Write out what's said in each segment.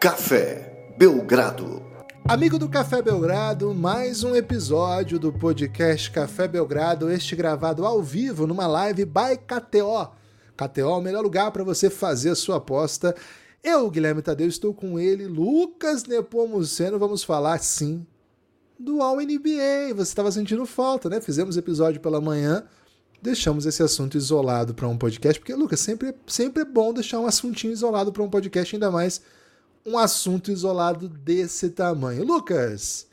Café Belgrado. Amigo do Café Belgrado, mais um episódio do podcast Café Belgrado, este gravado ao vivo numa live by KTO. KTO é o melhor lugar para você fazer a sua aposta. Eu, Guilherme Tadeu, estou com ele, Lucas Nepomuceno, vamos falar sim do All NBA. Você estava sentindo falta, né? Fizemos episódio pela manhã, deixamos esse assunto isolado para um podcast, porque, Lucas, sempre, sempre é bom deixar um assuntinho isolado para um podcast, ainda mais um assunto isolado desse tamanho. Lucas,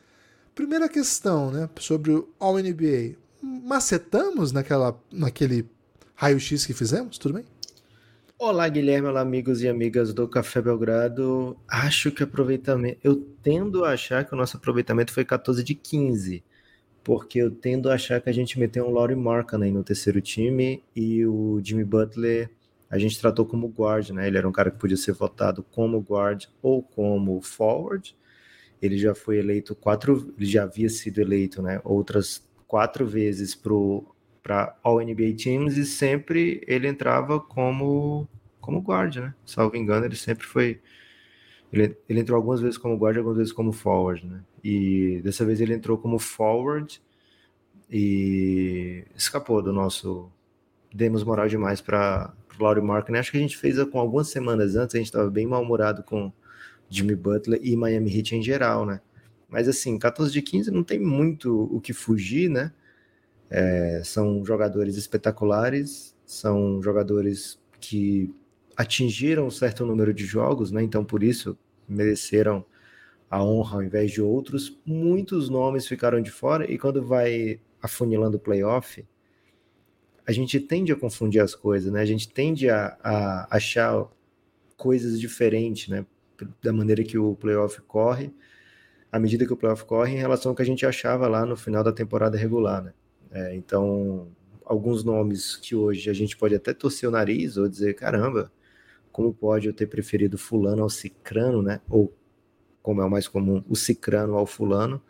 primeira questão, né, sobre o All NBA. Macetamos naquela, naquele raio-x que fizemos, tudo bem? Olá, Guilherme, olá, amigos e amigas do Café Belgrado. Acho que aproveitamento. Eu tendo a achar que o nosso aproveitamento foi 14 de 15, porque eu tendo a achar que a gente meteu um Laurie Markkanen no terceiro time e o Jimmy Butler a gente tratou como guard, né? Ele era um cara que podia ser votado como guard ou como forward. Ele já foi eleito quatro, ele já havia sido eleito, né? Outras quatro vezes para All NBA Teams e sempre ele entrava como como guard, né? Salvo engano, ele sempre foi ele, ele entrou algumas vezes como guard, algumas vezes como forward, né? E dessa vez ele entrou como forward e escapou do nosso demos moral demais para Laurie Markkinen. Acho que a gente fez com algumas semanas antes, a gente estava bem mal-humorado com Jimmy Butler e Miami Heat em geral, né? Mas assim, 14 de 15 não tem muito o que fugir, né? É, são jogadores espetaculares, são jogadores que atingiram um certo número de jogos, né? Então, por isso, mereceram a honra ao invés de outros. Muitos nomes ficaram de fora e quando vai afunilando o playoff, a gente tende a confundir as coisas, né? A gente tende a, a achar coisas diferentes, né? Da maneira que o playoff corre, à medida que o playoff corre, em relação ao que a gente achava lá no final da temporada regular, né? É, então, alguns nomes que hoje a gente pode até torcer o nariz ou dizer, caramba, como pode eu ter preferido fulano ao cicrano, né? Ou, como é o mais comum, o cicrano ao fulano.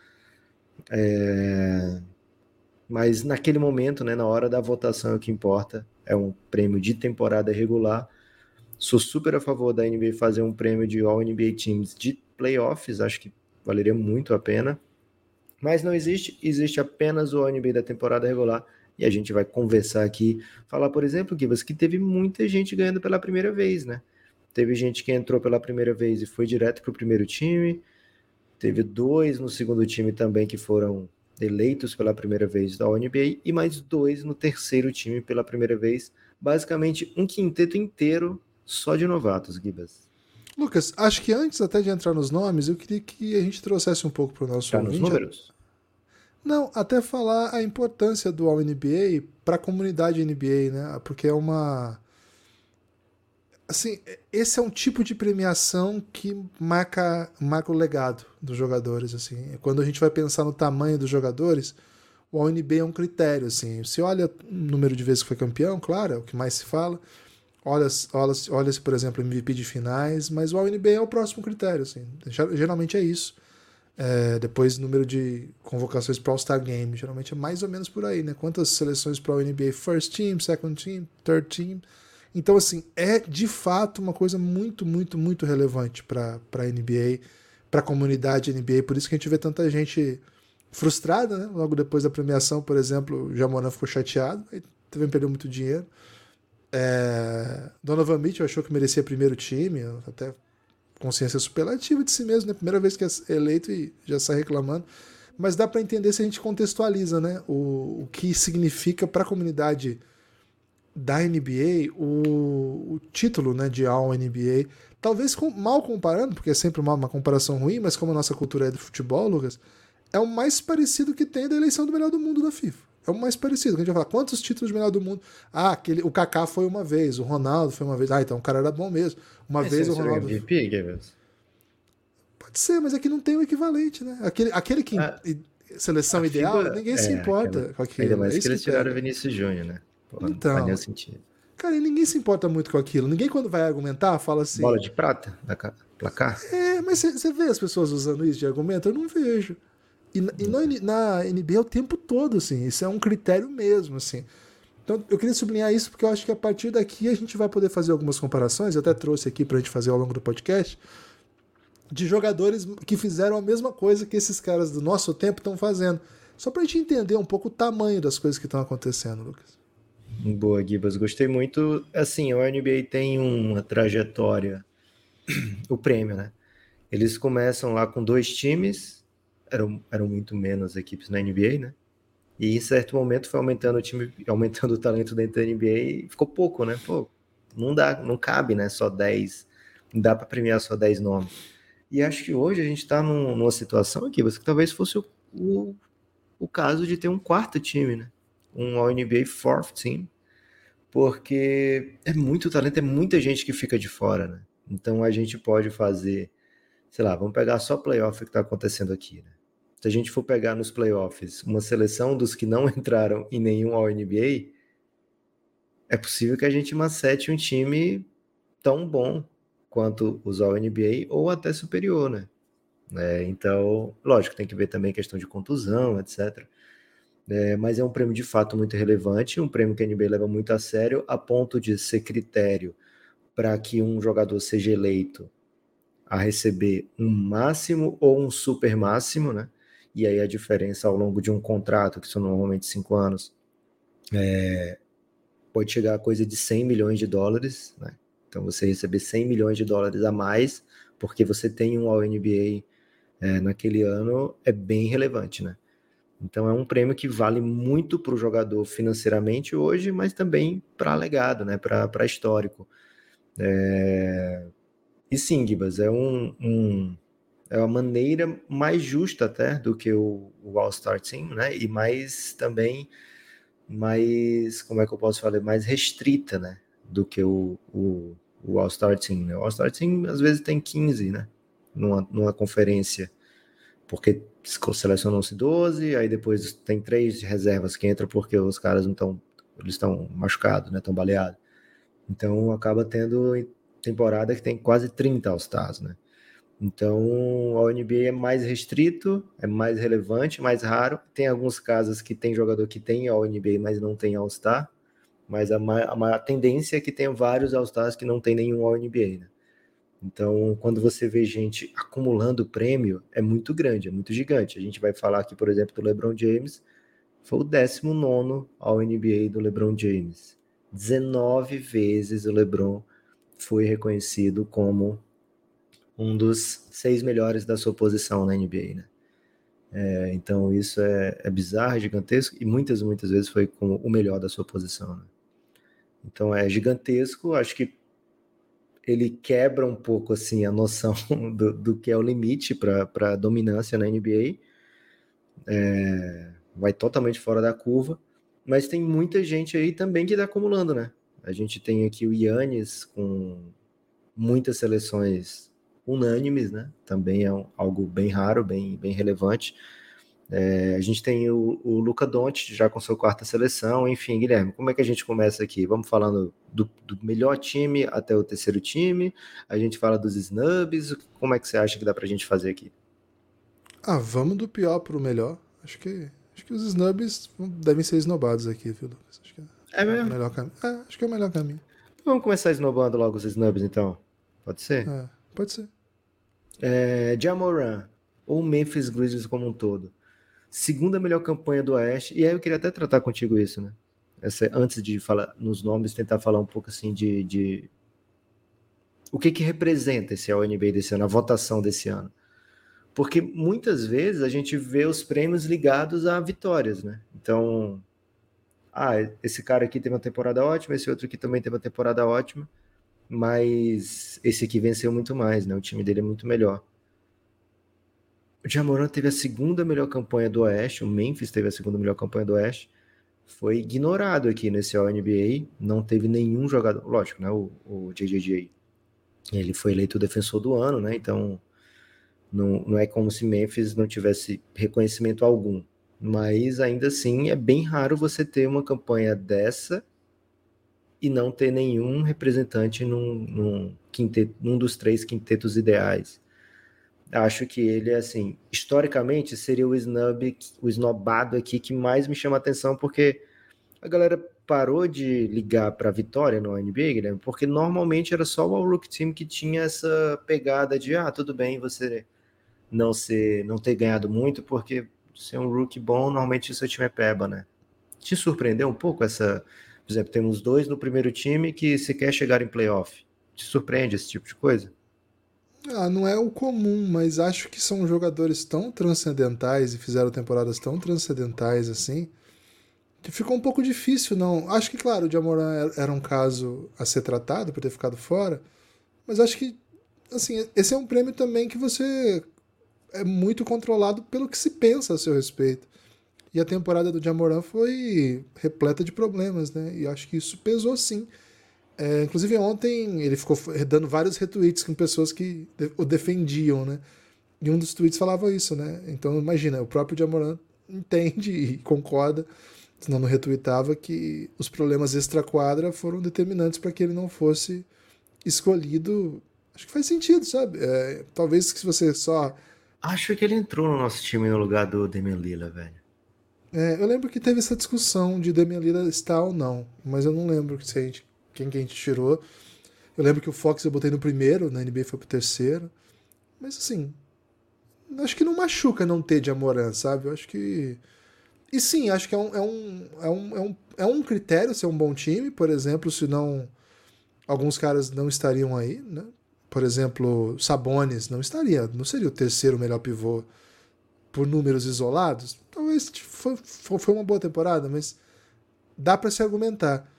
É mas naquele momento, né, na hora da votação, é o que importa é um prêmio de temporada regular. Sou super a favor da NBA fazer um prêmio de All NBA Teams de playoffs, acho que valeria muito a pena. Mas não existe, existe apenas o All NBA da temporada regular. E a gente vai conversar aqui, falar, por exemplo, Gibas, que teve muita gente ganhando pela primeira vez, né? Teve gente que entrou pela primeira vez e foi direto para o primeiro time. Teve dois no segundo time também que foram eleitos pela primeira vez da NBA e mais dois no terceiro time pela primeira vez. Basicamente, um quinteto inteiro só de novatos, Gibas. Lucas, acho que antes até de entrar nos nomes, eu queria que a gente trouxesse um pouco para o nosso tá nos números? Não, até falar a importância do All NBA para a comunidade NBA, né? Porque é uma assim, esse é um tipo de premiação que marca, marca o legado dos jogadores, assim. Quando a gente vai pensar no tamanho dos jogadores, o ONB é um critério, assim. Se olha o número de vezes que foi campeão, claro, é o que mais se fala. Olha, olha, olha por exemplo, MVP de finais, mas o ONB é o próximo critério, assim. Geralmente é isso. É, depois, número de convocações para All-Star Game, geralmente é mais ou menos por aí, né? Quantas seleções para o NBA First Team, Second Team, Third Team então, assim, é de fato uma coisa muito, muito, muito relevante para a NBA, para a comunidade NBA. Por isso que a gente vê tanta gente frustrada, né? Logo depois da premiação, por exemplo, o Jamoran ficou chateado, aí também perdeu muito dinheiro. É... Donovan Mitchell achou que merecia primeiro time, até consciência superlativa de si mesmo, né? Primeira vez que é eleito e já sai reclamando. Mas dá para entender se a gente contextualiza, né? O, o que significa para a comunidade da NBA, o, o título né, de All NBA, talvez com, mal comparando, porque é sempre uma, uma comparação ruim, mas como a nossa cultura é de futebol, Lucas, é o mais parecido que tem da eleição do melhor do mundo da FIFA. É o mais parecido. A gente vai falar quantos títulos de melhor do mundo. Ah, aquele, o Kaká foi uma vez, o Ronaldo foi uma vez. Ah, então o cara era bom mesmo. Uma é, vez o Ronaldo. MVP, Pode ser, mas aqui não tem o equivalente, né? Aquele, aquele que. Ah, seleção ideal, FIBA, ninguém é, se importa aquela, com aquilo. Ainda mais é que eles tiraram o Vinícius Júnior, né? Porra, então, não faz nenhum sentido. Cara, e ninguém se importa muito com aquilo. Ninguém, quando vai argumentar, fala assim. Bola de prata da placar? É, mas você vê as pessoas usando isso de argumento? Eu não vejo. E, e na, na NBA é o tempo todo, assim. Isso é um critério mesmo, assim. Então, eu queria sublinhar isso porque eu acho que a partir daqui a gente vai poder fazer algumas comparações. Eu até trouxe aqui para a gente fazer ao longo do podcast. de jogadores que fizeram a mesma coisa que esses caras do nosso tempo estão fazendo. Só pra gente entender um pouco o tamanho das coisas que estão acontecendo, Lucas. Boa, Gibas. Gostei muito. Assim, o NBA tem uma trajetória, o prêmio, né? Eles começam lá com dois times, eram, eram muito menos equipes na NBA, né? E em certo momento foi aumentando o time, aumentando o talento dentro da NBA e ficou pouco, né? Pô, não dá, não cabe, né? Só 10, não dá para premiar só 10 nomes. E acho que hoje a gente está num, numa situação aqui, que talvez fosse o, o, o, caso de ter um quarto time, né? Um All-NBA fourth team, porque é muito talento, é muita gente que fica de fora, né? Então a gente pode fazer, sei lá, vamos pegar só playoff que está acontecendo aqui, né? Se a gente for pegar nos playoffs uma seleção dos que não entraram em nenhum All-NBA, é possível que a gente macete um time tão bom quanto os All-NBA ou até superior, né? É, então, lógico, tem que ver também questão de contusão, etc. É, mas é um prêmio de fato muito relevante, um prêmio que a NBA leva muito a sério, a ponto de ser critério para que um jogador seja eleito a receber um máximo ou um super máximo, né? E aí a diferença ao longo de um contrato, que são normalmente cinco anos, é, pode chegar a coisa de 100 milhões de dólares, né? Então você receber 100 milhões de dólares a mais, porque você tem um All-NBA é, naquele ano, é bem relevante, né? Então é um prêmio que vale muito para o jogador financeiramente hoje, mas também para legado, né? Para histórico. É... E sim, Gibas, é um, um, é uma maneira mais justa até do que o, o All-Star Team, né? E mais também mais, como é que eu posso falar, mais restrita, né? Do que o, o, o All-Star Team. Né? O All-Star Team às vezes tem 15, né? Numa, numa conferência, porque selecionam-se 12, aí depois tem três reservas que entram porque os caras não estão, eles estão machucados, né? Estão baleados. Então acaba tendo temporada que tem quase 30 All-Stars, né? Então, a NBA é mais restrito, é mais relevante, mais raro. Tem alguns casos que tem jogador que tem All NBA, mas não tem All-Star. Mas a, a, a, tendência é que tenha vários All-Stars que não tem nenhum All NBA, né? Então, quando você vê gente acumulando prêmio, é muito grande, é muito gigante. A gente vai falar aqui, por exemplo, do LeBron James, foi o 19 All NBA do LeBron James. 19 vezes o LeBron foi reconhecido como um dos seis melhores da sua posição na NBA, né? É, então isso é, é bizarro, é gigantesco e muitas, muitas vezes foi como o melhor da sua posição. Né? Então é gigantesco, acho que ele quebra um pouco assim a noção do, do que é o limite para a dominância na NBA. É, vai totalmente fora da curva, mas tem muita gente aí também que está acumulando, né? A gente tem aqui o Yannis com muitas seleções unânimes, né? Também é um, algo bem raro, bem, bem relevante. É, a gente tem o, o Luca Doncic já com sua quarta seleção, enfim, Guilherme, como é que a gente começa aqui? Vamos falando do, do, melhor time até o terceiro time, a gente fala dos snubs, como é que você acha que dá pra gente fazer aqui? Ah, vamos do pior pro melhor. Acho que, acho que os snubs devem ser esnobados aqui, viu, Lucas? Acho que é, é mesmo? O melhor cam... é, acho que é o melhor caminho. Vamos começar esnobando logo os snubs, então? Pode ser? É, pode ser. É, Jamoran, ou Memphis Grizzlies como um todo. Segunda melhor campanha do Oeste. E aí eu queria até tratar contigo isso, né? Essa, antes de falar nos nomes, tentar falar um pouco assim de, de... o que que representa esse NBA desse ano, a votação desse ano. Porque muitas vezes a gente vê os prêmios ligados a vitórias, né? Então, ah, esse cara aqui teve uma temporada ótima, esse outro aqui também teve uma temporada ótima mas esse aqui venceu muito mais, né? O time dele é muito melhor. O Jamoran teve a segunda melhor campanha do Oeste, o Memphis teve a segunda melhor campanha do Oeste. Foi ignorado aqui nesse All-NBA, não teve nenhum jogador, lógico, né? O, o JJJ, ele foi eleito o defensor do ano, né? Então, não, não é como se Memphis não tivesse reconhecimento algum. Mas ainda assim, é bem raro você ter uma campanha dessa e não ter nenhum representante num, num, quinteto, num dos três quintetos ideais. Acho que ele, assim, historicamente seria o snub, o snobado aqui que mais me chama atenção, porque a galera parou de ligar para a vitória no NBA, Guilherme, porque normalmente era só o All-Rookie Team que tinha essa pegada de, ah, tudo bem você não ser, não ter ganhado muito, porque ser um rookie bom, normalmente seu time é peba, né? Te surpreendeu um pouco essa, por exemplo, temos dois no primeiro time que se quer chegar em playoff. Te surpreende esse tipo de coisa? Ah, não é o comum, mas acho que são jogadores tão transcendentais e fizeram temporadas tão transcendentais assim que ficou um pouco difícil, não. Acho que, claro, o Jamoran era um caso a ser tratado por ter ficado fora, mas acho que, assim, esse é um prêmio também que você é muito controlado pelo que se pensa a seu respeito. E a temporada do Jamoran foi repleta de problemas, né? E acho que isso pesou sim. É, inclusive ontem ele ficou dando vários retweets com pessoas que o defendiam, né? E um dos tweets falava isso, né? Então imagina, o próprio Jamoran entende e concorda, senão não retweetava, que os problemas extra-quadra foram determinantes para que ele não fosse escolhido. Acho que faz sentido, sabe? É, talvez se você só. Acho que ele entrou no nosso time no lugar do Damian Lila, velho. É, eu lembro que teve essa discussão de Damian Lila estar ou não, mas eu não lembro se a gente quem que a gente tirou. Eu lembro que o Fox eu botei no primeiro, na NBA foi pro terceiro. Mas assim, acho que não machuca não ter de Amoran, sabe? Eu acho que. E sim, acho que é um, é um, é um, é um, é um critério ser um bom time, por exemplo, se não. Alguns caras não estariam aí, né? Por exemplo, Sabones não estaria, não seria o terceiro melhor pivô por números isolados. Talvez foi, foi uma boa temporada, mas dá para se argumentar.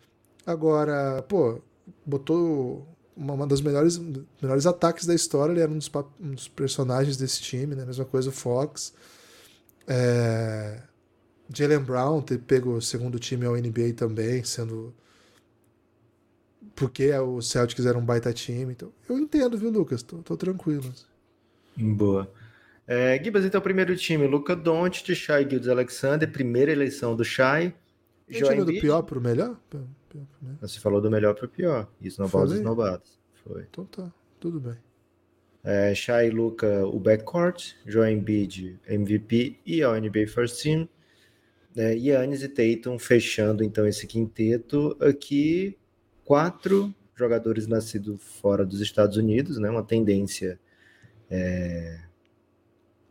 Agora, pô, botou uma, uma das melhores, melhores ataques da história, ele era um dos, um dos personagens desse time, né? Mesma coisa o Fox. É... Jalen Brown ter pego o segundo time ao NBA também, sendo. Porque o Celtics era um baita time. Então, eu entendo, viu, Lucas? Tô, tô tranquilo. Boa. É, Gibas, então, primeiro time, Luca Doncic, Shai Gildes Alexander, primeira eleição do Shai. A gente do pior pro melhor? Né? Você falou do melhor para o pior. Isso na voz dos novatos. Foi. Então tá, tudo bem. É, Shai e Luca, o backcourt. Joel Embiid, MVP e a NBA First Team. É, Yannis e Tatum fechando então esse quinteto. Aqui, quatro jogadores nascidos fora dos Estados Unidos, né? Uma tendência é,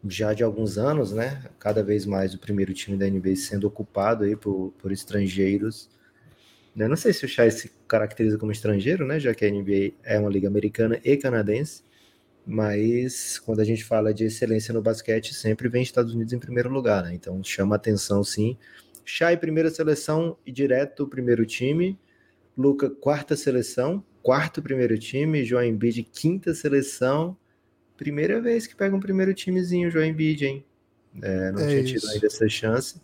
já de alguns anos, né? Cada vez mais o primeiro time da NBA sendo ocupado aí por, por estrangeiros. Eu não sei se o Shai se caracteriza como estrangeiro, né? Já que a NBA é uma liga americana e canadense. Mas quando a gente fala de excelência no basquete, sempre vem Estados Unidos em primeiro lugar, né? Então chama atenção sim. Shai, primeira seleção e direto primeiro time. Luca, quarta seleção, quarto primeiro time. João Embiid, quinta seleção. Primeira vez que pega um primeiro timezinho, João Embiid, hein? É, não é tinha isso. tido ainda essa chance.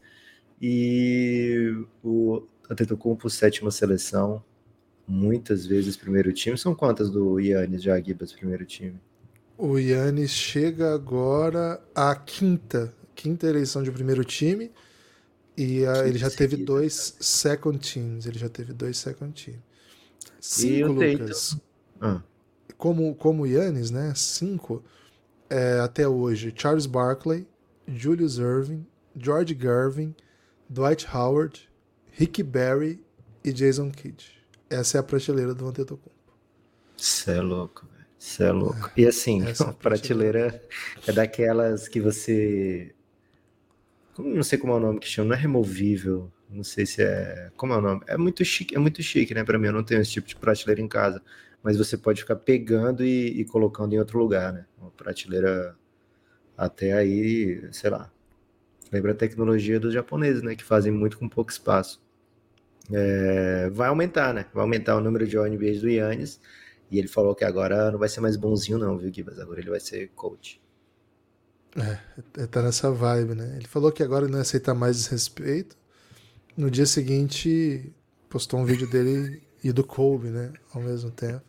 E o Antetokounmpo, sétima seleção, muitas vezes primeiro time. São quantas do Yannis já, Gibas, primeiro time? O Yannis chega agora à quinta, quinta eleição de primeiro time. E a, ele já teve dois second teams. Ele já teve dois second teams. Cinco, Lucas. Ah. Como, como o Yannis, né? Cinco é, até hoje. Charles Barkley, Julius Irving, George Gervin, Dwight Howard, Rick Barry e Jason Kidd. Essa é a prateleira do Antetokounmpo. Você é louco, velho. Você é louco. É, e assim, a é prateleira é daquelas que você. Não sei como é o nome que chama, não é removível. Não sei se é. Como é o nome? É muito chique, é muito chique, né? Pra mim, eu não tenho esse tipo de prateleira em casa. Mas você pode ficar pegando e, e colocando em outro lugar, né? Uma prateleira até aí, sei lá. Lembra a tecnologia dos japoneses, né? Que fazem muito com pouco espaço é, vai aumentar, né? Vai aumentar o número de ONBs do Yannis. E ele falou que agora não vai ser mais bonzinho, não, viu, Gibas? Agora ele vai ser coach. É, tá nessa vibe, né? Ele falou que agora não aceita mais desrespeito. No dia seguinte, postou um vídeo dele e do Kobe, né? Ao mesmo tempo.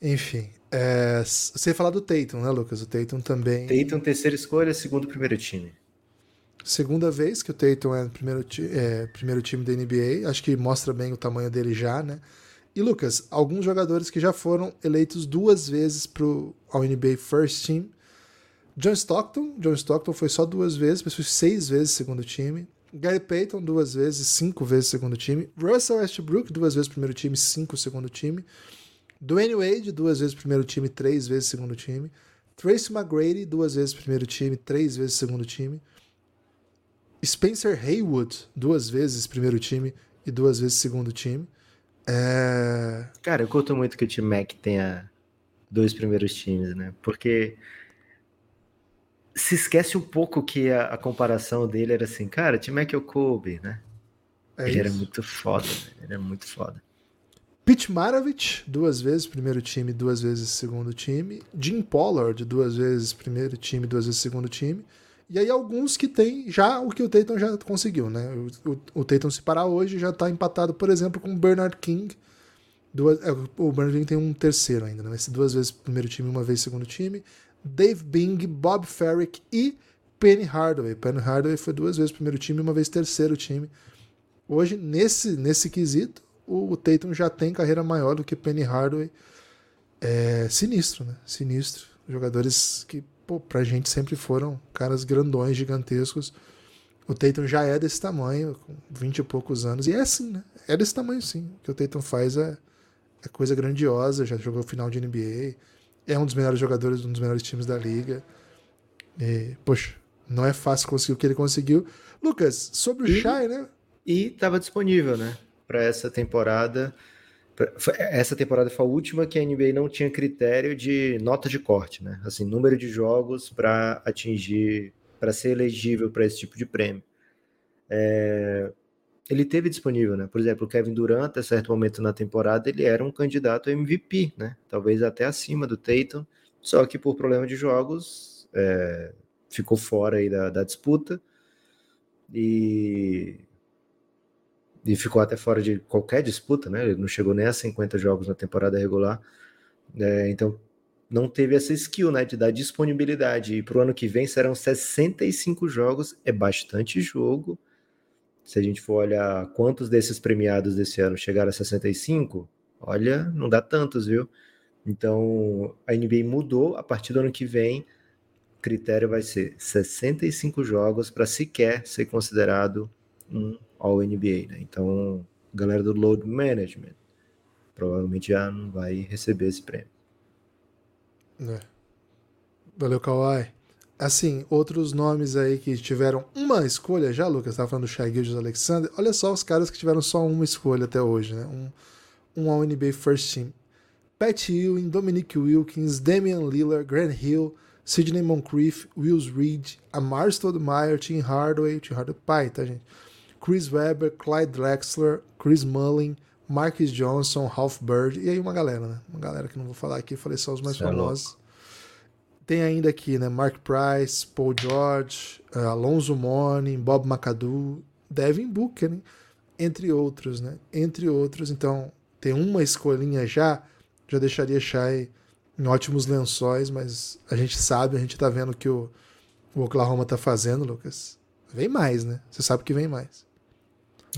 Enfim. É, você ia falar do Tatum, né, Lucas? O Tatum também. Tatum, terceira escolha, segundo primeiro time. Segunda vez que o Tatum é primeiro, é primeiro time da NBA. Acho que mostra bem o tamanho dele já, né? E Lucas, alguns jogadores que já foram eleitos duas vezes para o NBA First Team. John Stockton, John Stockton foi só duas vezes, mas foi seis vezes segundo time. Gary Payton, duas vezes, cinco vezes segundo time. Russell Westbrook, duas vezes primeiro time, cinco segundo time. Dwayne Wade, duas vezes primeiro time, três vezes segundo time. Tracy McGrady, duas vezes primeiro time, três vezes segundo time. Spencer Haywood, duas vezes primeiro time e duas vezes segundo time. É... Cara, eu curto muito que o Tim Mac tenha dois primeiros times, né? Porque se esquece um pouco que a, a comparação dele era assim, cara, Tim Mac é o Kobe, né? É ele isso. era muito foda, né? ele era muito foda. Pete Maravich, duas vezes primeiro time, duas vezes segundo time. Jim Pollard, duas vezes primeiro time, duas vezes segundo time. E aí alguns que tem já o que o Tatum já conseguiu, né? O, o, o Tatum se parar hoje já tá empatado, por exemplo, com o Bernard King. Duas, é, o Bernard King tem um terceiro ainda, né? Mas duas vezes primeiro time, uma vez segundo time. Dave Bing, Bob Ferrick e Penny Hardaway. Penny Hardaway foi duas vezes primeiro time, uma vez terceiro time. Hoje, nesse, nesse quesito, o, o Tatum já tem carreira maior do que Penny Hardaway. É sinistro, né? Sinistro. Jogadores que pô, pra gente sempre foram caras grandões, gigantescos. O Tatum já é desse tamanho, com 20 e poucos anos. E é assim, né? É desse tamanho sim. O que o Tatum faz é, é coisa grandiosa. Já jogou final de NBA. É um dos melhores jogadores, um dos melhores times da liga. E, poxa, não é fácil conseguir o que ele conseguiu. Lucas, sobre o e, Shai, né? E estava disponível, né? Para essa temporada. Essa temporada foi a última que a NBA não tinha critério de nota de corte, né? Assim, número de jogos para atingir, para ser elegível para esse tipo de prêmio. É, ele teve disponível, né? Por exemplo, o Kevin Durant, a certo momento na temporada, ele era um candidato a MVP, né? Talvez até acima do Tatum, só que por problema de jogos é, ficou fora aí da, da disputa e e ficou até fora de qualquer disputa, né? Ele não chegou nem a 50 jogos na temporada regular. É, então não teve essa skill, né, de dar disponibilidade. E para o ano que vem serão 65 jogos, é bastante jogo. Se a gente for olhar quantos desses premiados desse ano chegaram a 65, olha, não dá tantos, viu? Então a NBA mudou a partir do ano que vem. Critério vai ser 65 jogos para sequer ser considerado um All NBA, né? Então, galera do Load Management provavelmente já não vai receber esse prêmio. É. Valeu, Kawhi. Assim, outros nomes aí que tiveram uma escolha já, Lucas, estava falando do Shai Gildes Alexander. Olha só os caras que tiveram só uma escolha até hoje, né? Um, um All NBA First Team. Pat Ewing, Dominic Wilkins, Damian Lillard, Grant Hill, Sidney Moncrief, Wills Reed, Amar Stoudemire, Tim Hardaway, Tim Hardaway pai, tá, gente? Chris Webber, Clyde Drexler, Chris Mullin, Marcus Johnson, Ralph Bird, e aí uma galera, né? Uma galera que não vou falar aqui, falei só os mais Você é famosos. É Tem ainda aqui, né? Mark Price, Paul George, uh, Alonso Mourning, Bob McAdoo, Devin Booker, né? entre outros, né? Entre outros. Então, tem uma escolinha já, já deixaria Shai em ótimos lençóis, mas a gente sabe, a gente tá vendo que o, o Oklahoma tá fazendo, Lucas. Vem mais, né? Você sabe que vem mais.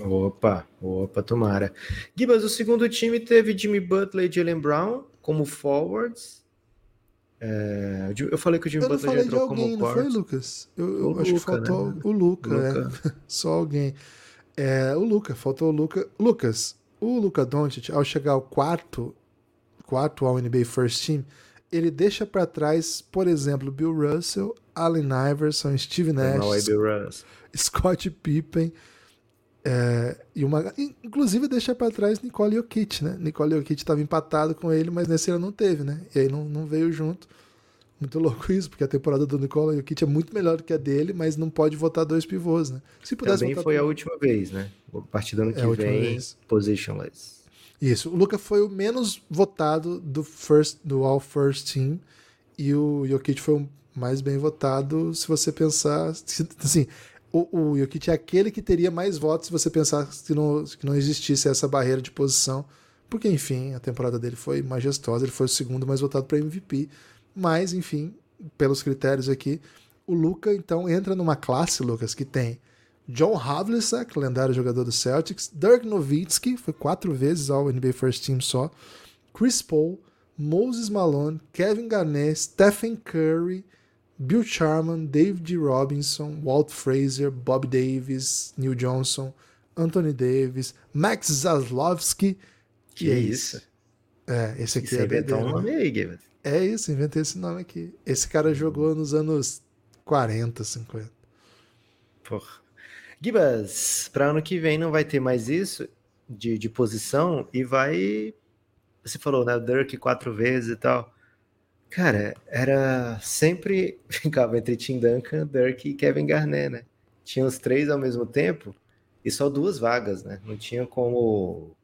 Opa, opa, tomara. Gibas, o segundo time teve Jimmy Butler e Jalen Brown como forwards. É, eu falei que o Jimmy eu Butler já entrou alguém, como forwards. Não foi, Lucas? Eu, eu acho Luca, que faltou né? o Luca, Luca. É. Só alguém. É, o Luca, faltou o Luca. Lucas, o Luca Doncic, ao chegar ao quarto, quarto ao NBA First Team, ele deixa para trás, por exemplo, Bill Russell, Allen Iverson, Steve Nash, Scott Pippen, é, e uma, inclusive deixa para trás Nicole Jokic, né? Nicole Jokic estava empatado com ele, mas nesse ano não teve, né? E aí não, não veio junto. Muito louco isso, porque a temporada do Nicole Jokic é muito melhor do que a dele, mas não pode votar dois pivôs, né? Se pudesse Também foi a última vez, né? A partir do ano é que vem, vez. positionless. Isso. O Luca foi o menos votado do first do All First Team e o Jokic foi o mais bem votado se você pensar assim, o, o Jokic é aquele que teria mais votos se você pensar que não, que não existisse essa barreira de posição, porque, enfim, a temporada dele foi majestosa, ele foi o segundo mais votado para MVP, mas, enfim, pelos critérios aqui, o Luca, então, entra numa classe, Lucas, que tem John Havlicek, lendário jogador do Celtics, Dirk Nowitzki, foi quatro vezes ao NBA First Team só, Chris Paul, Moses Malone, Kevin Garnett, Stephen Curry, Bill Sharman, David Robinson, Walt Frazier, Bob Davis, Neil Johnson, Anthony Davis, Max Zaslowski. Que é isso? É, esse aqui Você é inventou um nome aí, Gibbs. É isso, inventei esse nome aqui. Esse cara jogou nos anos 40, 50. Porra. Gibas, para ano que vem não vai ter mais isso de, de posição e vai. Você falou, né? Dirk quatro vezes e tal. Cara, era sempre. Ficava entre Tim Duncan, Dirk e Kevin Garnett, né? Tinha os três ao mesmo tempo e só duas vagas, né? Não tinha como.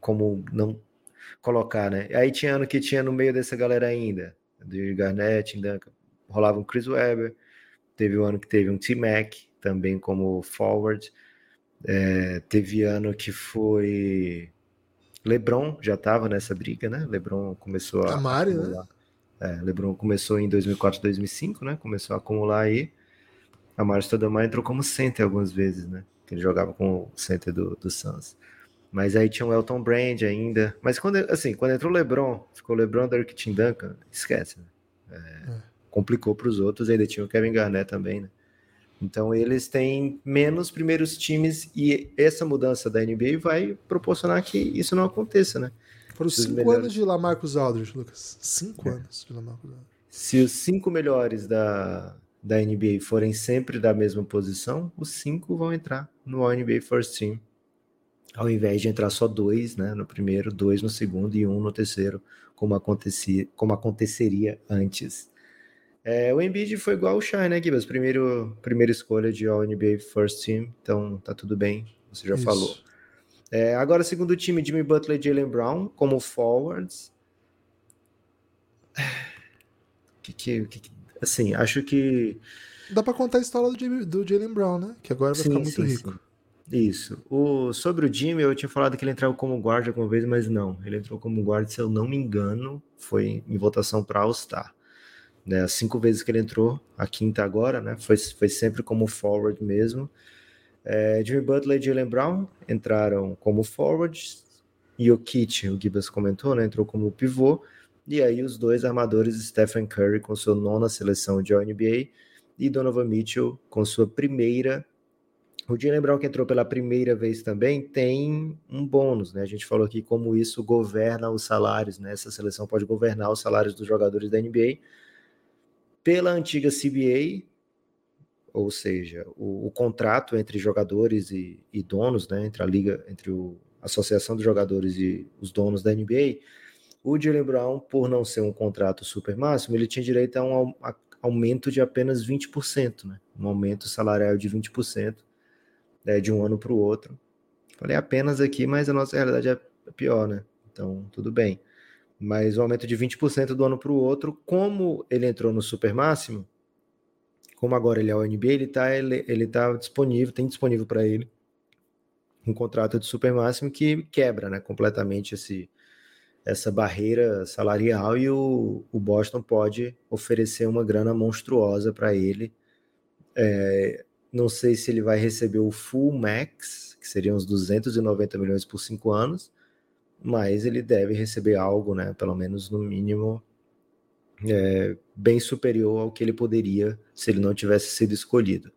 Como não colocar, né? Aí tinha ano que tinha no meio dessa galera ainda, de Garnett, Tim Duncan, rolava um Chris Webber. Teve o ano que teve um T-Mac também como forward. É, teve ano que foi LeBron já estava nessa briga, né? LeBron começou a A Mari, né? É, LeBron começou em 2004, 2005, né? Começou a acumular aí. A Mari Stoudemire entrou como center algumas vezes, né? Que ele jogava com o center do, do Suns. Mas aí tinha o Elton Brand ainda. Mas quando, assim, quando entrou o LeBron, ficou LeBron, Dirk, Tim Duncan, esquece, né? É, complicou para os outros, ainda tinha o Kevin Garnett também, né? Então eles têm menos primeiros times e essa mudança da NBA vai proporcionar que isso não aconteça, né? Foram cinco melhores. anos de Lamarcus Aldridge, Lucas. Cinco anos de Lamarcus Aldridge. Se os cinco melhores da, da NBA forem sempre da mesma posição, os cinco vão entrar no All NBA First Team, ao invés de entrar só dois, né? No primeiro, dois no segundo e um no terceiro, como, acontecia, como aconteceria antes. É, o Embiid foi igual o Shai, né, Gibas? Primeiro, primeira escolha de All NBA First Team, então tá tudo bem, você já Isso. falou. É, agora, segundo time, Jimmy Butler e Jalen Brown como forwards. Que, que, que- assim, acho que. Dá pra contar a história do, Jimmy- do Jalen Brown, né? Que agora vai ficar muito rico. sim. Isso. O, sobre o Jimmy, eu tinha falado que ele entrava como guarda alguma vez, mas não. Ele entrou como guarda, se eu não me engano, foi em votação para All-Star. Né, as cinco vezes que ele entrou, a quinta agora, né? Foi, foi sempre como forward mesmo. É, Jimmy Butler e Jalen Brown entraram como forwards. E o Kit, o Gibbs comentou, né? Entrou como pivô. E aí os dois armadores, Stephen Curry com sua nona seleção de All-NBA e Donovan Mitchell com sua primeira o Jalen Brown, que entrou pela primeira vez também, tem um bônus, né? A gente falou aqui como isso governa os salários, né? Essa seleção pode governar os salários dos jogadores da NBA. Pela antiga CBA, ou seja, o, o contrato entre jogadores e, e donos, né? Entre a liga, entre a associação dos jogadores e os donos da NBA, o Jalen Brown, por não ser um contrato super máximo, ele tinha direito a um a- aumento de apenas 20%, né? Um aumento salarial de 20% né, de um ano para o outro. Falei apenas aqui, mas a nossa realidade é pior, né? Então, tudo bem. Mas o aumento de 20% do ano para o outro, como ele entrou no super máximo, como agora ele é o NBA, ele está ele, ele tá disponível, tem disponível para ele um contrato de super máximo que quebra né, completamente esse, essa barreira salarial e o, o Boston pode oferecer uma grana monstruosa para ele. É, não sei se ele vai receber o full max, que seriam uns 290 milhões por cinco anos, mas ele deve receber algo, né? Pelo menos no mínimo, é, bem superior ao que ele poderia se ele não tivesse sido escolhido.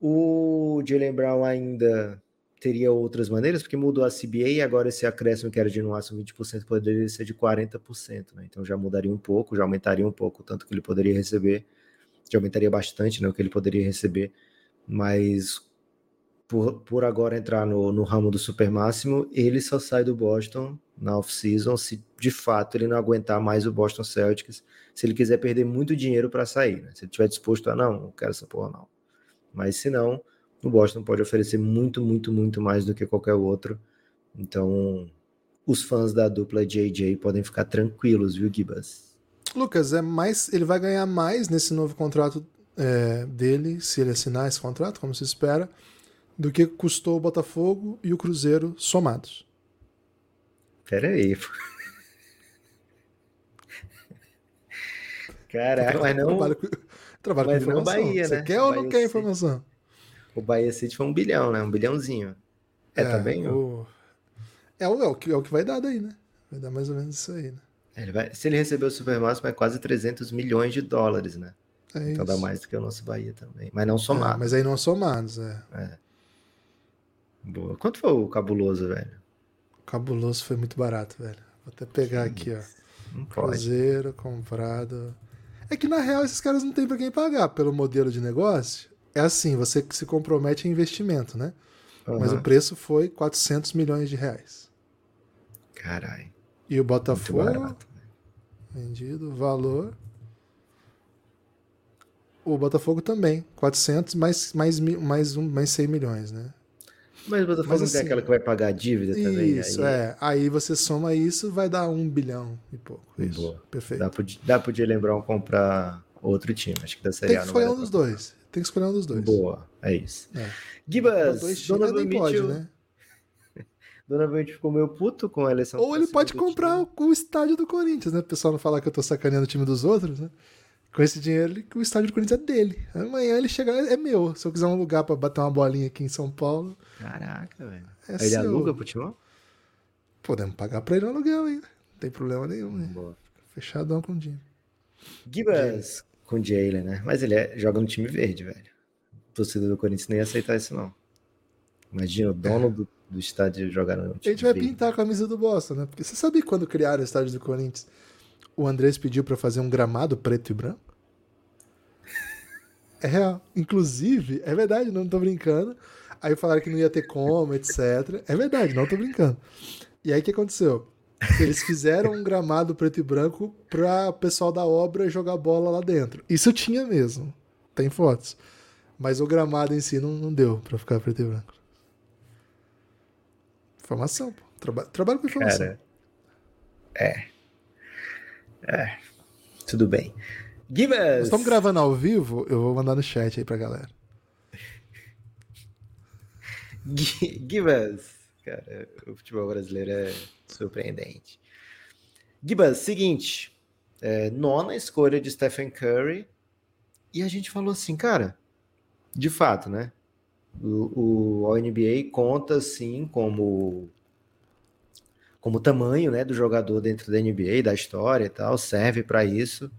O Jalen Brown ainda teria outras maneiras, porque mudou a CBA e agora esse acréscimo que era de no máximo 20% poderia ser de 40%, né? Então já mudaria um pouco, já aumentaria um pouco o tanto que ele poderia receber, já aumentaria bastante né, o que ele poderia receber, mas por, por agora entrar no, no ramo do super máximo, ele só sai do Boston na off-season se de fato ele não aguentar mais o Boston Celtics, se ele quiser perder muito dinheiro para sair, né? Se ele estiver disposto a, não, não quero essa porra não. Mas se não, o Boston pode oferecer muito, muito, muito mais do que qualquer outro. Então, os fãs da dupla JJ podem ficar tranquilos, viu, Gibas? Lucas, é mais, ele vai ganhar mais nesse novo contrato é, dele, se ele assinar esse contrato, como se espera, do que custou o Botafogo e o Cruzeiro somados. Pera aí. pô. Caraca, mas não. Trabalho com, trabalho com mas não informação. Bahia, Você né? quer ou não Bahia quer City. informação? O Bahia City foi um bilhão, né? Um bilhãozinho. É, também? ó. O... É, o, é, o que, é o que vai dar daí, né? Vai dar mais ou menos isso aí, né? Ele vai, se ele receber o Supermáximo, é quase 300 milhões de dólares, né? É então dá mais do que o nosso Bahia também. Mas não É, somado. mas aí não somados, é. Boa. Quanto foi o cabuloso, velho? Cabuloso foi muito barato, velho. Vou até pegar aqui, ó. Não. Cruzeiro comprado. É que na real esses caras não têm pra quem pagar pelo modelo de negócio. É assim, você que se compromete em investimento, né? Mas Aham. o preço foi 400 milhões de reais. Caralho. E o Botafogo, barato. vendido, valor. O Botafogo também, 400 mais, mais, mais, um, mais 100 milhões, né? Mas não tem assim- aquela que vai pagar a dívida também. Isso, aí é. Aí você soma isso, vai dar um bilhão e pouco. Isso, Boa. perfeito. Dá pro, dá pro Jalen Brown comprar outro time. Acho que da Série Tem que escolher um dos pra- dois. Tem que escolher um dos dois. Boa, é isso. É. Pra Gibas, Donovan nem pode, Mitchell, né? Donovan Mitchell ficou meio puto com a eleição. Ou ele pode comprar o, o estádio do Corinthians, né? O pessoal não falar que eu tô sacaneando o time dos outros, né? Com esse dinheiro, ele- o estádio do Corinthians é dele. Amanhã ele chegar, é meu. Se eu quiser um lugar pra bater uma bolinha aqui em São Paulo, Caraca, velho. é Aí ele seu. aluga pro Timão? Podemos pagar pra ele o aluguel aí. Não tem problema nenhum, né? Boa. Fechadão com o dinheiro. Gibas com Jalen, né? Mas ele é- joga no time verde, velho. O torcedor do Corinthians nem ia aceitar isso, não. Imagina o dono do, do estádio jogar no A time gente vai verde. pintar a camisa do Boston, né? Porque você sabia que quando criaram o estádio do Corinthians, o Andrés pediu pra fazer um gramado preto e branco? É. Inclusive, é verdade, não tô brincando. Aí falaram que não ia ter como, etc. É verdade, não tô brincando. E aí o que aconteceu? Eles fizeram um gramado preto e branco pra o pessoal da obra jogar bola lá dentro. Isso tinha mesmo. Tem fotos. Mas o gramado em si não, não deu pra ficar preto e branco. Informação, pô. Traba trabalho com informação. Cara, é. É. Tudo bem. Gibas! Nós estamos gravando ao vivo, eu vou mandar no chat aí pra galera. Gi- Gibas. Cara, o futebol brasileiro é surpreendente. Gibas, seguinte. é, nona escolha de Stephen Curry. E a gente falou assim, cara, de fato, né? O, o All-NBA conta, sim, como como tamanho, né, do jogador dentro da NBA, da história e tal, serve para isso.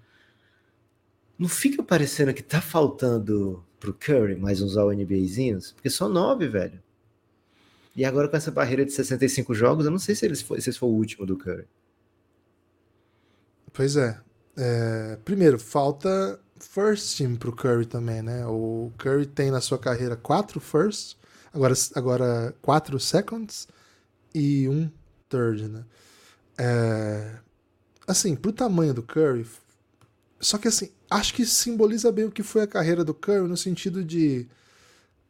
Não fica parecendo que tá faltando pro Curry mais uns All-NBAzinhos? Porque só nove, velho. E agora com essa barreira de 65 jogos, eu não sei se esse foi, se esse foi o último do Curry. Pois é. É, Primeiro, falta first team pro Curry também, né? O Curry tem na sua carreira quatro firsts, agora, agora quatro seconds e um third, né? É, Assim, pro tamanho do Curry, só que assim, acho que simboliza bem o que foi a carreira do Curry no sentido de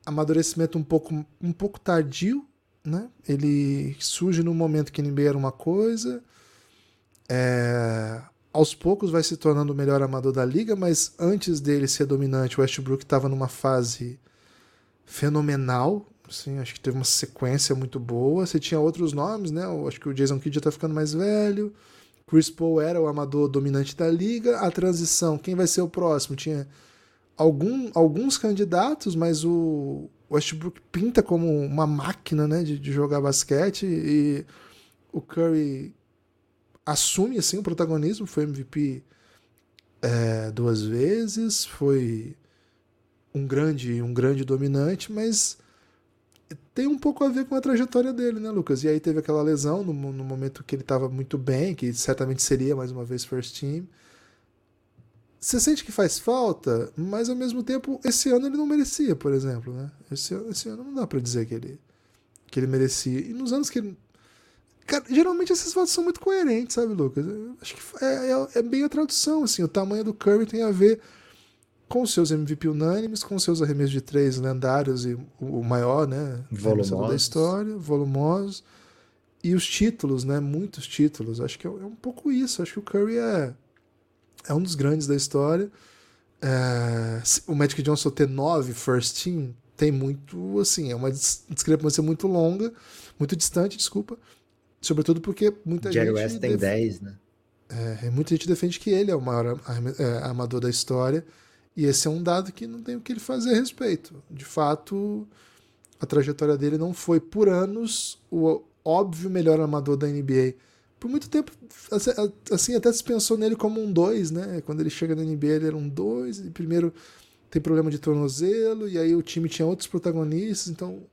amadurecimento um pouco, um pouco tardio, né? Ele surge num momento que NBA era uma coisa, é, aos poucos vai se tornando o melhor amador da liga, mas antes dele ser dominante, o Westbrook estava numa fase fenomenal. Assim, acho que teve uma sequência muito boa. Você tinha outros nomes, né? Eu acho que o Jason Kidd já tá ficando mais velho. Chris Paul era o amador dominante da liga. A transição, quem vai ser o próximo? Tinha algum, alguns candidatos, mas o Westbrook pinta como uma máquina né, de, de jogar basquete e o Curry assume assim o protagonismo, foi MVP é, duas vezes, foi um grande, um grande dominante, mas tem um pouco a ver com a trajetória dele, né, Lucas? E aí teve aquela lesão no, no momento que ele estava muito bem, que certamente seria mais uma vez first team. Você sente que faz falta, mas ao mesmo tempo esse ano ele não merecia, por exemplo, né? Esse, esse ano não dá para dizer que ele que ele merecia. E nos anos que ele Cara, geralmente esses votos são muito coerentes, sabe, Lucas? Eu acho que é, é, é, bem a tradução, assim. O tamanho do Curry tem a ver com seus MVP unânimes, com seus arremessos de três lendários e o, maior, né? Volumosos. da história, volumosos. E os títulos, né? Muitos títulos. Acho que é, é um pouco isso. Acho que o Curry é, é um dos grandes da história. É, o Magic Johnson ter nove first team tem muito, assim, é uma discrepância muito longa, muito distante, desculpa. Sobretudo porque muita Jerry gente. West tem def... 10, né? É, muita gente defende que ele é o maior é, amador da história. E esse é um dado que não tem o que ele fazer a respeito. De fato, a trajetória dele não foi por anos o óbvio melhor amador da NBA. por muito tempo, assim, até se pensou nele como um 2, né? Quando ele chega na NBA, ele era um 2, e primeiro tem problema de tornozelo, e aí o time tinha outros protagonistas, então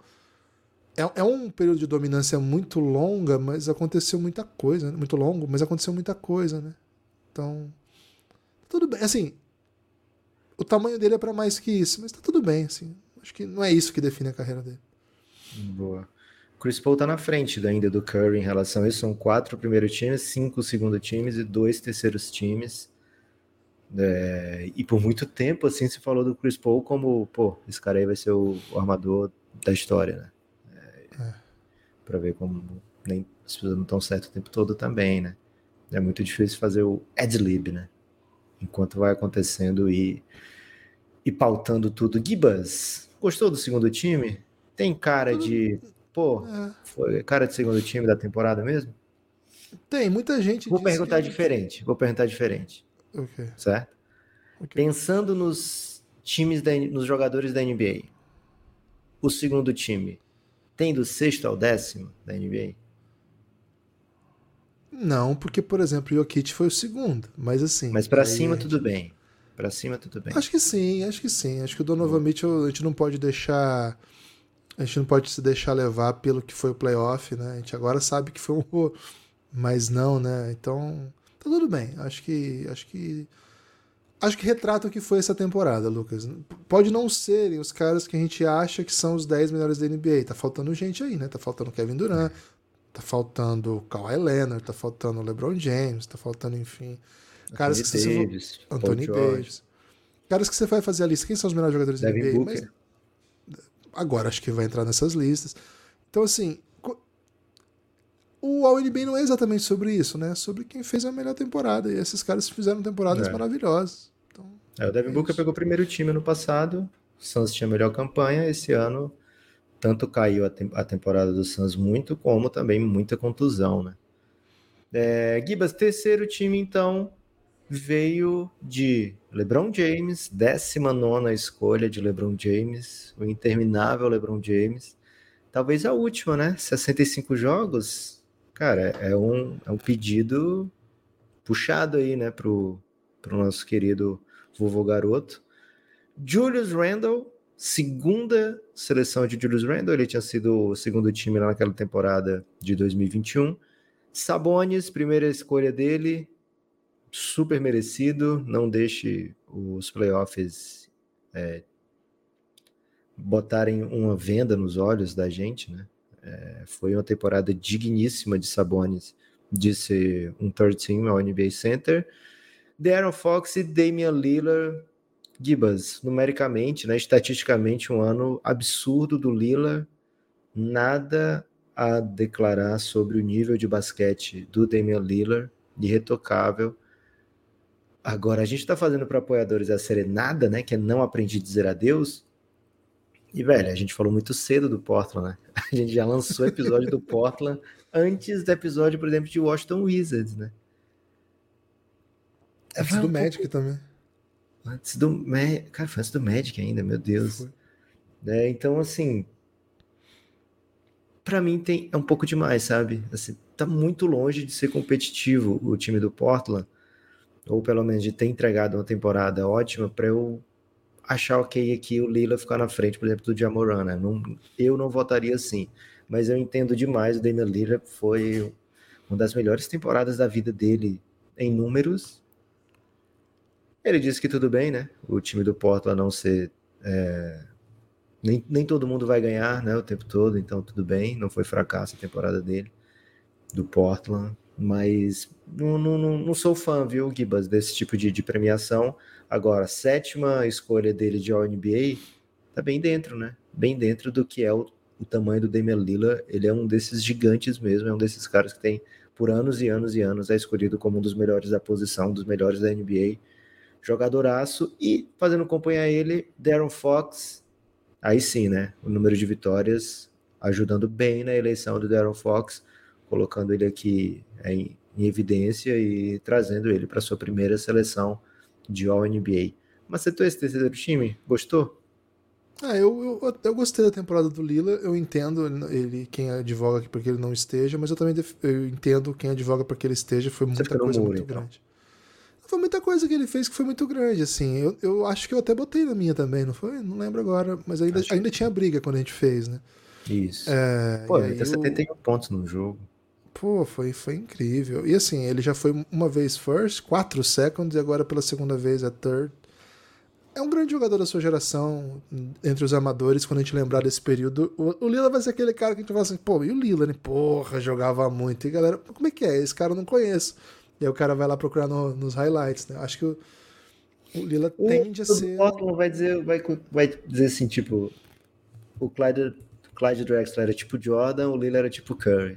é, é um período de dominância muito longa, mas aconteceu muita coisa, né? muito longo, mas aconteceu muita coisa, né? Então, tudo bem, assim, o tamanho dele é para mais que isso, mas tá tudo bem, assim, acho que não é isso que define a carreira dele. Boa. Chris Paul tá na frente ainda do Curry em relação a isso. São quatro primeiros times, cinco segundo times e dois terceiros times. É, e por muito tempo, assim, se falou do Chris Paul como, pô, esse cara aí vai ser o, o armador da história, né? É, é. Pra ver como nem as pessoas não estão certo o tempo todo também, né? É muito difícil fazer o ad-lib, né? Enquanto vai acontecendo e, e pautando tudo. Gibas, gostou do segundo time? Tem cara de Pô, é. foi cara de segundo time da temporada mesmo? Tem, muita gente. Vou perguntar que... diferente. Vou perguntar diferente. Okay. Certo? Okay. Pensando nos times, da, nos jogadores da NBA, o segundo time tem do sexto ao décimo da NBA? Não, porque, por exemplo, o Jokic foi o segundo, mas assim. Mas para cima tudo bem. Para cima tudo bem. Acho que sim, acho que sim. Acho que o Donovan Mitchell a gente não pode deixar a gente não pode se deixar levar pelo que foi o playoff, né? A gente agora sabe que foi um mas não, né? Então, tá tudo bem. Acho que acho que acho que retrata o que foi essa temporada, Lucas. Pode não serem os caras que a gente acha que são os 10 melhores da NBA. Tá faltando gente aí, né? Tá faltando Kevin Durant, tá faltando Kawhi Leonard, tá faltando LeBron James, tá faltando, enfim, caras Anthony que Davis, você Anthony Davis. Caras que você vai fazer a lista, quem são os melhores jogadores Devin da NBA? Mas agora acho que vai entrar nessas listas. Então, assim, o All-NBA não é exatamente sobre isso, né? É sobre quem fez a melhor temporada. E esses caras fizeram temporadas é. maravilhosas. Então, é, o Devin é Booker pegou o primeiro time ano passado. O Suns tinha a melhor campanha. Esse ano, tanto caiu a, te a temporada do Suns muito, como também muita contusão, né? É, Gibas, terceiro time, então, veio de LeBron James, 19 escolha de LeBron James, o interminável LeBron James. Talvez a última, né? 65 jogos. Cara, é um, é um pedido puxado aí, né, pro, pro nosso querido vovô garoto. Julius Randle, segunda seleção de Julius Randle, ele tinha sido o segundo time lá naquela temporada de 2021. Sabonis, primeira escolha dele, super merecido. Não deixe os playoffs é, botarem uma venda nos olhos da gente, né? É, foi uma temporada digníssima de Sabonis de ser um third team ao NBA Center. Darren Fox e Damian Lillard, Gibas, numericamente, né, estatisticamente, um ano absurdo do Lillard. Nada a declarar sobre o nível de basquete do Damian Lillard, irretocável. Agora, a gente está fazendo para apoiadores a serenada, né? Que é não aprendi a dizer adeus. E, velho, a gente falou muito cedo do Portland, né? A gente já lançou o episódio do Portland antes do episódio, por exemplo, de Washington Wizards, né? Antes do um Magic pouco... também. Antes do Magic. Cara, foi antes do Magic ainda, meu Deus. É, então, assim. Para mim tem, é um pouco demais, sabe? Assim, tá muito longe de ser competitivo o time do Portland ou pelo menos de ter entregado uma temporada ótima, para eu achar ok aqui o Lila ficar na frente, por exemplo, do Jamoran. Né? Não, eu não votaria assim, mas eu entendo demais. O Damian Lila foi uma das melhores temporadas da vida dele em números. Ele disse que tudo bem, né? O time do Portland não ser. É... Nem, nem todo mundo vai ganhar né, o tempo todo, então tudo bem, não foi fracasso a temporada dele, do Portland mas não, não, não sou fã, viu, Gibas, desse tipo de, de premiação. Agora, sétima escolha dele de All-NBA tá bem dentro, né? Bem dentro do que é o, o tamanho do Damian Lillard. Ele é um desses gigantes mesmo, é um desses caras que tem por anos e anos e anos é escolhido como um dos melhores da posição, um dos melhores da NBA. Jogadoraço e fazendo companhia a ele, Darren Fox. Aí sim, né? O número de vitórias ajudando bem na eleição do Darren Fox colocando ele aqui em, em evidência e trazendo ele para sua primeira seleção de All-NBA. Mas você esse terceiro time? Gostou? Ah, eu, eu, eu gostei da temporada do Lila, eu entendo ele quem advoga para que ele não esteja, mas eu também def, eu entendo quem advoga para que ele esteja, foi muita coisa muro, muito então. grande. Foi muita coisa que ele fez que foi muito grande, assim. Eu, eu acho que eu até botei na minha também, não foi? Não lembro agora, mas ainda, ainda tinha briga quando a gente fez, né? Isso. É, Pô, ele tem 71 pontos no jogo. Pô, foi, foi incrível. E assim, ele já foi uma vez first, quatro seconds, e agora pela segunda vez é third é um grande jogador da sua geração, entre os amadores, quando a gente lembrar desse período. O, o Lila vai ser aquele cara que a gente fala assim, pô, e o Lila, né? Porra, jogava muito. E galera, como é que é? Esse cara eu não conheço. E aí o cara vai lá procurar no, nos highlights, né? Acho que o, o Lila o, tende a ser. O vai dizer, vai, vai dizer assim, tipo, o Clyde, Clyde Drexler era tipo Jordan, o Lila era tipo Curry.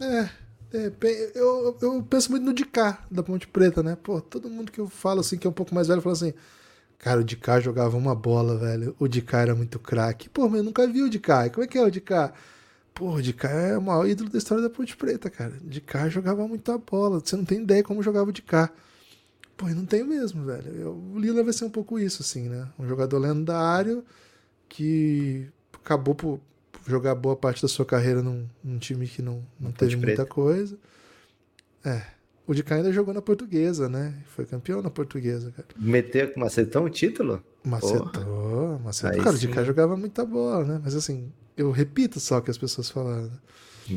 É, é, eu, eu penso muito no DK da Ponte Preta, né? Pô, todo mundo que eu falo assim, que é um pouco mais velho, fala assim: Cara, o DK jogava uma bola, velho. O DK era muito craque. Pô, mas eu nunca vi o DK. Como é que é o DK? Pô, o DK é o maior ídolo da história da Ponte Preta, cara. O DK jogava muita bola. Você não tem ideia como jogava o DK. Pô, eu não tenho mesmo, velho. Eu, o Lila vai ser um pouco isso, assim, né? Um jogador lendário que acabou por, jogar boa parte da sua carreira num, num time que não, não teve muita coisa. É. O de ainda jogou na portuguesa, né? Foi campeão na portuguesa, cara. Meteu, macetou o título? Macetou, macetou. Cara, o de jogava muita bola, né? Mas assim, eu repito só o que as pessoas falaram. Né?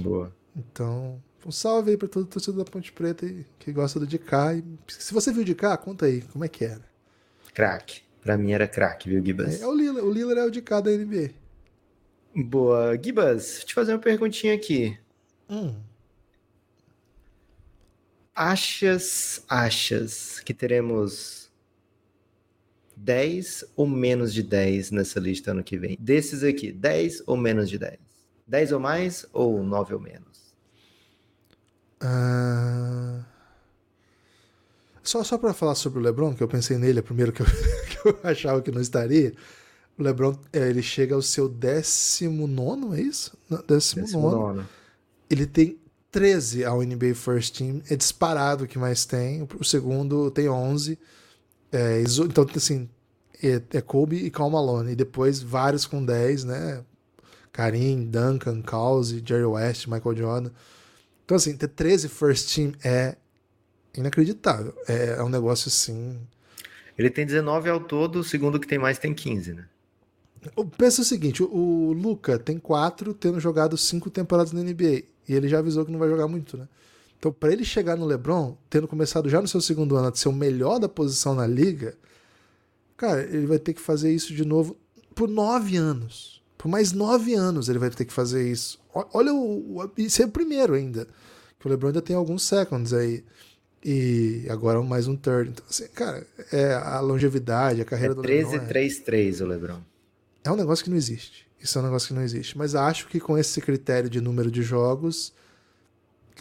Boa. Então, um salve aí pra todo torcedor da Ponte Preta que gosta do DK. se você viu o DK, conta aí, como é que era? Crack. Pra mim era crack, viu, Gibas? É, é o Lila, o Lila é o DK da NBA. Boa. Gibas, deixa eu te fazer uma perguntinha aqui. Hum. Achas, achas que teremos 10 ou menos de 10 nessa lista ano que vem? Desses aqui, 10 ou menos de 10? 10 ou mais ou 9 ou menos? Uh... Só, só para falar sobre o LeBron, que eu pensei nele, é o primeiro que eu, que eu achava que não estaria. O LeBron, é, ele chega ao seu 19, é isso? 19. Ele tem 13 ao NBA First Team, é disparado o que mais tem. O segundo tem 11. É, então, assim, é, é Kobe e Cal Malone. E depois vários com 10, né? Karim, Duncan, Cause, Jerry West, Michael Jordan. Então, assim, ter 13 First Team é inacreditável. É, é um negócio assim. Ele tem 19 ao todo, o segundo que tem mais tem 15, né? Pensa o seguinte: o Luca tem quatro, tendo jogado cinco temporadas na NBA. E ele já avisou que não vai jogar muito, né? Então, para ele chegar no LeBron, tendo começado já no seu segundo ano a ser o melhor da posição na liga, cara, ele vai ter que fazer isso de novo por nove anos. Por mais nove anos ele vai ter que fazer isso. Olha o. Isso é o primeiro ainda. Que o LeBron ainda tem alguns seconds aí. E agora mais um third. Então, assim, cara, é a longevidade, a carreira é do LeBron. 13-3-3 é... o LeBron. É um negócio que não existe. Isso é um negócio que não existe. Mas acho que com esse critério de número de jogos.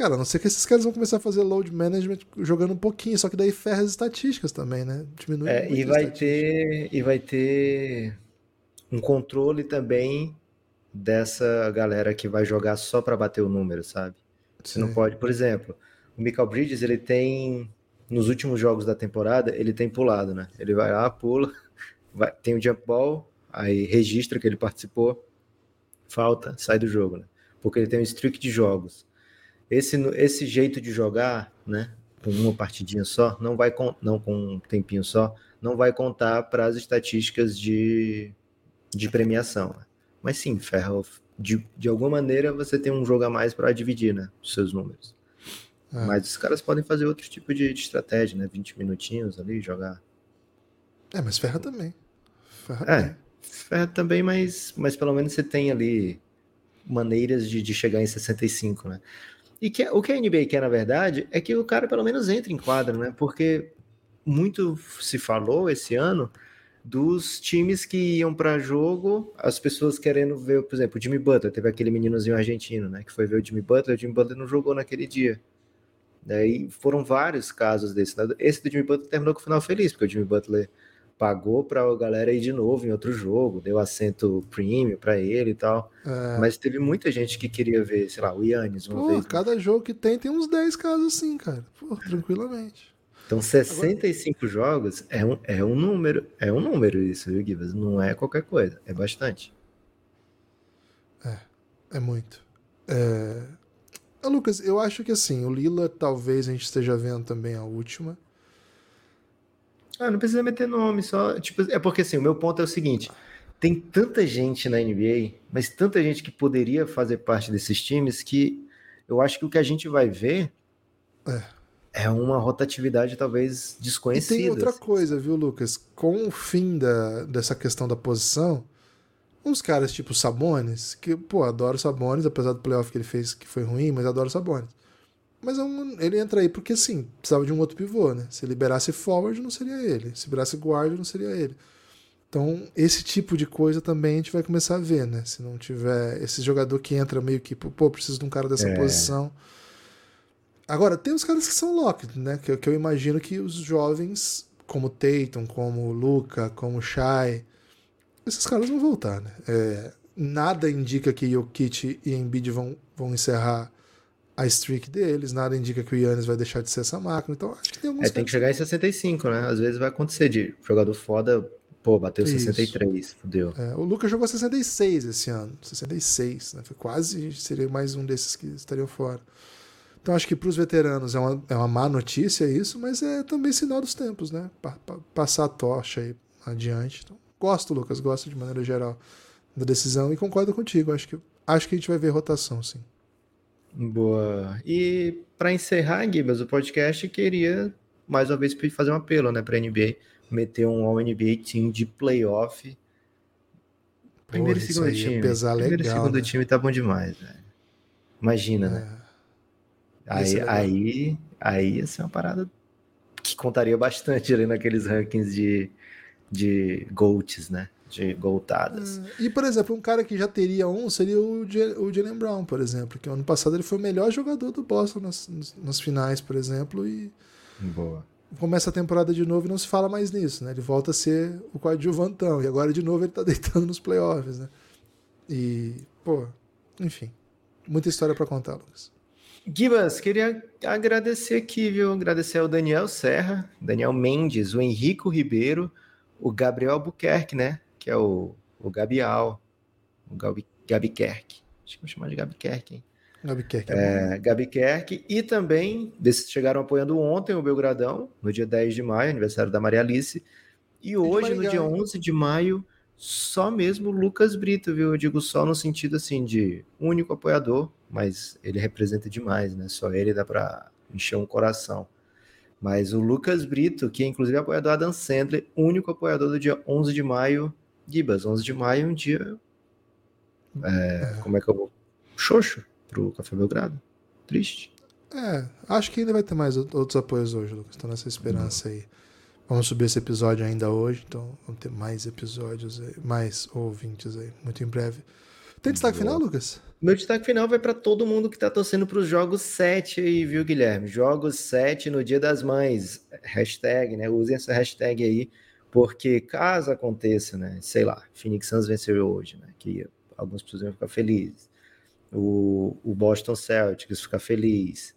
Cara, a não ser que esses caras vão começar a fazer load management jogando um pouquinho, só que daí ferra as estatísticas também, né? Diminui é, e vai ter E vai ter um controle também dessa galera que vai jogar só para bater o número, sabe? Você Sim. não pode, por exemplo, o Michael Bridges, ele tem nos últimos jogos da temporada, ele tem pulado, né? Ele vai lá, pula, vai, tem o jump ball, aí registra que ele participou, falta, sai do jogo, né? Porque ele tem um streak de jogos. Esse, esse jeito de jogar, né? Com uma partidinha só, não vai com, não com um tempinho só, não vai contar para as estatísticas de, de premiação. Né? Mas sim, ferro de, de alguma maneira você tem um jogo a mais para dividir, né? Os seus números. É. Mas os caras podem fazer outro tipo de, de, estratégia, né? 20 minutinhos ali, jogar. É, mas ferra também. Ferra é. Também ferra também, mas, mas pelo menos você tem ali maneiras de, de chegar em 65, né? E que, o que a NBA quer, na verdade, é que o cara pelo menos entre em quadra, né? Porque muito se falou esse ano dos times que iam para jogo, as pessoas querendo ver, por exemplo, o Jimmy Butler, teve aquele meninozinho argentino, né, que foi ver o Jimmy Butler, o Jimmy Butler não jogou naquele dia. Daí foram vários casos desse. Né? Esse do Jimmy Butler terminou com o final feliz, porque o Jimmy Butler pagou para a galera ir de novo em outro jogo, deu assento premium para ele e tal. É. Mas teve muita gente que queria ver, sei lá, o Yannis uma Pô, vez. Cada jogo que tem tem uns 10 casos assim, cara. Pô, tranquilamente. Então, 65 Agora... jogos é um, é um número, é um número isso, viu, Gibas? Não é qualquer coisa, é bastante. É, é muito. É... Ah, Lucas, eu acho que assim, o Lila talvez a gente esteja vendo também a última. Ah, não precisa meter nome, só. Tipo, é porque assim, o meu ponto é o seguinte: tem tanta gente na NBA, mas tanta gente que poderia fazer parte desses times que eu acho que o que a gente vai ver é, é uma rotatividade talvez desconhecida. E tem outra coisa, viu, Lucas? Com o fim da, dessa questão da posição, uns caras tipo Sabones, que, pô, adoro Sabones, apesar do playoff que ele fez que foi ruim, mas adoro Sabones. Mas é um, ele entra aí porque, sim, precisava de um outro pivô, né? Se liberasse forward, não seria ele. Se liberasse guard, não seria ele. Então, esse tipo de coisa também a gente vai começar a ver, né? Se não tiver esse jogador que entra meio que, pô, preciso de um cara dessa é. posição. Agora, tem os caras que são locked, né? Que, que eu imagino que os jovens, como Tatum, como Luca, como Shai, esses caras vão voltar, né? É, nada indica que Jokic e Embiid vão, vão encerrar a streak deles, nada indica que o Yannis vai deixar de ser essa máquina. Então acho que tem alguns. É, tem que chegar em 65, né? Às vezes vai acontecer de jogador foda, pô, bateu Isso. 63, fudeu. É, o Lucas jogou 66 esse ano, 66, né? Foi quase, seria mais um desses que estariam fora. Então acho que para os veteranos é uma, é uma má notícia isso, mas é também sinal dos tempos, né? Pa, pa, passar a tocha aí adiante. Então, gosto, Lucas, gosto de maneira geral da decisão e concordo contigo. Acho que, acho que a gente vai ver rotação, sim. Boa. E para encerrar, Gibas, o podcast queria mais uma vez fazer um apelo, né, para a NBA meter um All NBA Team de playoff. Primeiro e segundo time. Primeiro e segundo né? time tá bom demais, velho. Imagina, né? é. né? Aí, aí, aí ia ser uma parada que contaria bastante ali naqueles rankings de, de GOATs, né? De goltadas. Hum, e, por exemplo, um cara que já teria um seria o, o Jalen Brown, por exemplo, que ano passado ele foi o melhor jogador do Boston nas, nas finais, por exemplo, e Boa. começa a temporada de novo e não se fala mais nisso, né? Ele volta a ser o coadjuvantão, e agora de novo ele tá deitando nos playoffs, né? E, pô, enfim, muita história para contar, Lucas. Gibas, queria agradecer aqui, viu? Agradecer ao Daniel Serra, Daniel Mendes, o Henrico Ribeiro, o Gabriel Albuquerque, né? Que é o, o Gabial, o Gabi, Gabi Kerk. Acho que vou chamar de Gabi Kerk, hein? Gabi Kerk. É, é Gabi Kerk. E também chegaram apoiando ontem o Belgradão, no dia 10 de maio, aniversário da Maria Alice. E hoje, no dia 11 de maio, só mesmo o Lucas Brito, viu? Eu digo só no sentido assim de único apoiador, mas ele representa demais, né? Só ele dá para encher um coração. Mas o Lucas Brito, que é inclusive apoiador Adam Sandler, único apoiador do dia 11 de maio, Gibas, 11 de maio, um dia. É, é. Como é que eu vou? Xoxo pro Café Belgrado. Triste. É, acho que ainda vai ter mais outros apoios hoje, Lucas. Estou nessa esperança aí. Vamos subir esse episódio ainda hoje, então vamos ter mais episódios aí, mais ouvintes aí, muito em breve. Tem destaque Boa. final, Lucas? Meu destaque final vai para todo mundo que está torcendo para os jogos 7 aí, viu, Guilherme? Jogos 7 no Dia das Mães. Hashtag, né? Usem essa hashtag aí porque caso aconteça, né, sei lá, Phoenix Suns venceu hoje, né, que algumas pessoas iam ficar felizes, o, o Boston Celtics ficar feliz,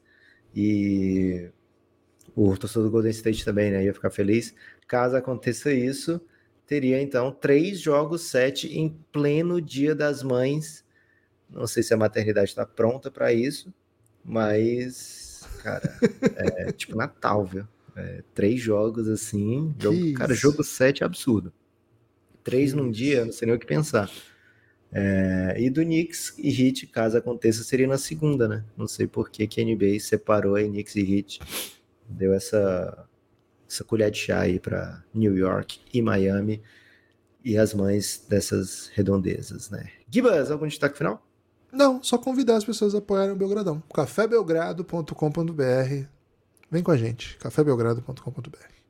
e o torcedor do Golden State também, né, ia ficar feliz. Caso aconteça isso, teria então três jogos sete em pleno Dia das Mães. Não sei se a maternidade está pronta para isso, mas, cara, é tipo Natal, viu? É, três jogos assim. Jogo, cara, jogo 7 é absurdo. Três num dia, não sei nem o que pensar. É, e do Knicks e Heat, caso aconteça, seria na segunda, né? Não sei por que, que a NBA separou aí Knicks e Heat. Deu essa, essa colher de chá aí para New York e Miami e as mães dessas redondezas, né? Gibas, algum destaque final? Não, só convidar as pessoas a apoiarem o Belgradão. cafébelgrado.com.br Vem com a gente, cafébelgrado.com.br.